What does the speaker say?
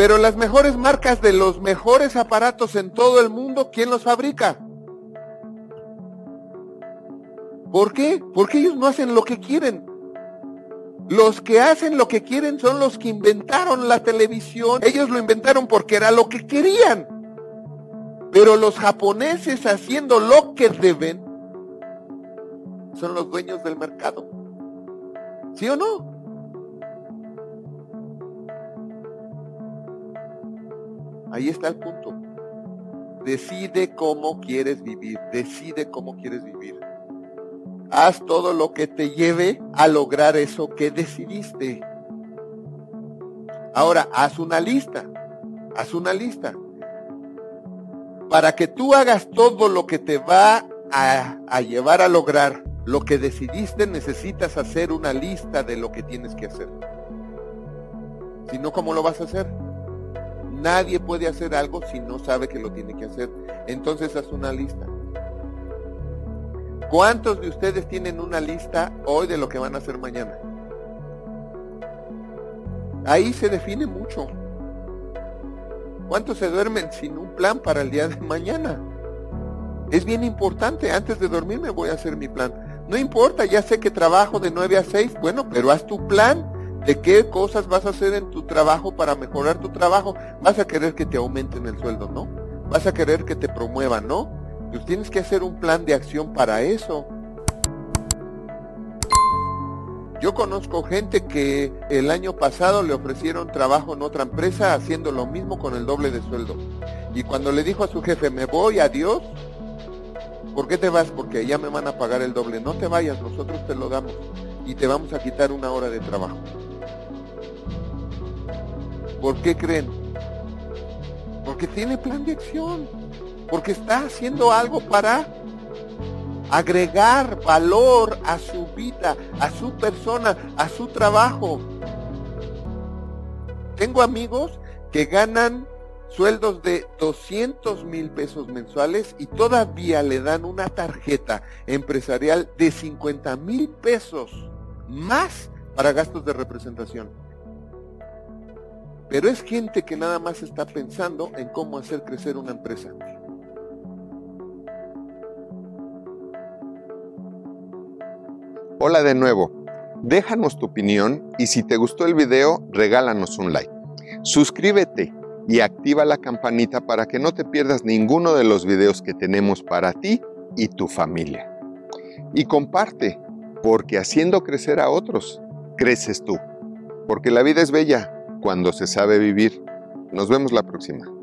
Pero las mejores marcas de los mejores aparatos en todo el mundo, ¿quién los fabrica? ¿Por qué? Porque ellos no hacen lo que quieren. Los que hacen lo que quieren son los que inventaron la televisión. Ellos lo inventaron porque era lo que querían. Pero los japoneses haciendo lo que deben son los dueños del mercado. ¿Sí o no? Ahí está el punto. Decide cómo quieres vivir. Decide cómo quieres vivir. Haz todo lo que te lleve a lograr eso que decidiste. Ahora, haz una lista. Haz una lista. Para que tú hagas todo lo que te va a, llevar a lograr lo que decidiste, necesitas hacer una lista de lo que tienes que hacer. Si no, ¿cómo lo vas a hacer? Nadie puede hacer algo si no sabe que lo tiene que hacer. Entonces haz una lista. ¿Cuántos de ustedes tienen una lista hoy de lo que van a hacer mañana? Ahí se define mucho. ¿Cuántos se duermen sin un plan para el día de mañana? Es bien importante, antes de dormirme voy a hacer mi plan. No importa, ya sé que trabajo de 9 a 6, bueno, pero haz tu plan de qué cosas vas a hacer en tu trabajo para mejorar tu trabajo. Vas a querer que te aumenten el sueldo, ¿no? Vas a querer que te promuevan, ¿no? Pues tienes que hacer un plan de acción para eso. Yo conozco gente que el año pasado le ofrecieron trabajo en otra empresa haciendo lo mismo con el doble de sueldo. Y cuando le dijo a su jefe, me voy, adiós, ¿por qué te vas? Porque ya me van a pagar el doble. No te vayas, nosotros te lo damos y te vamos a quitar una hora de trabajo. ¿Por qué creen? Porque tiene plan de acción porque está haciendo algo para agregar valor a su vida, a su persona, a su trabajo. Tengo amigos que ganan sueldos de 200 mil pesos mensuales y todavía le dan una tarjeta empresarial de 50 mil pesos más para gastos de representación. Pero es gente que nada más está pensando en cómo hacer crecer una empresa. Hola de nuevo. Déjanos tu opinión y si te gustó el video, regálanos un like. Suscríbete y activa la campanita para que no te pierdas ninguno de los videos que tenemos para ti y tu familia. Y comparte, porque haciendo crecer a otros, creces tú. Porque la vida es bella cuando se sabe vivir. Nos vemos la próxima.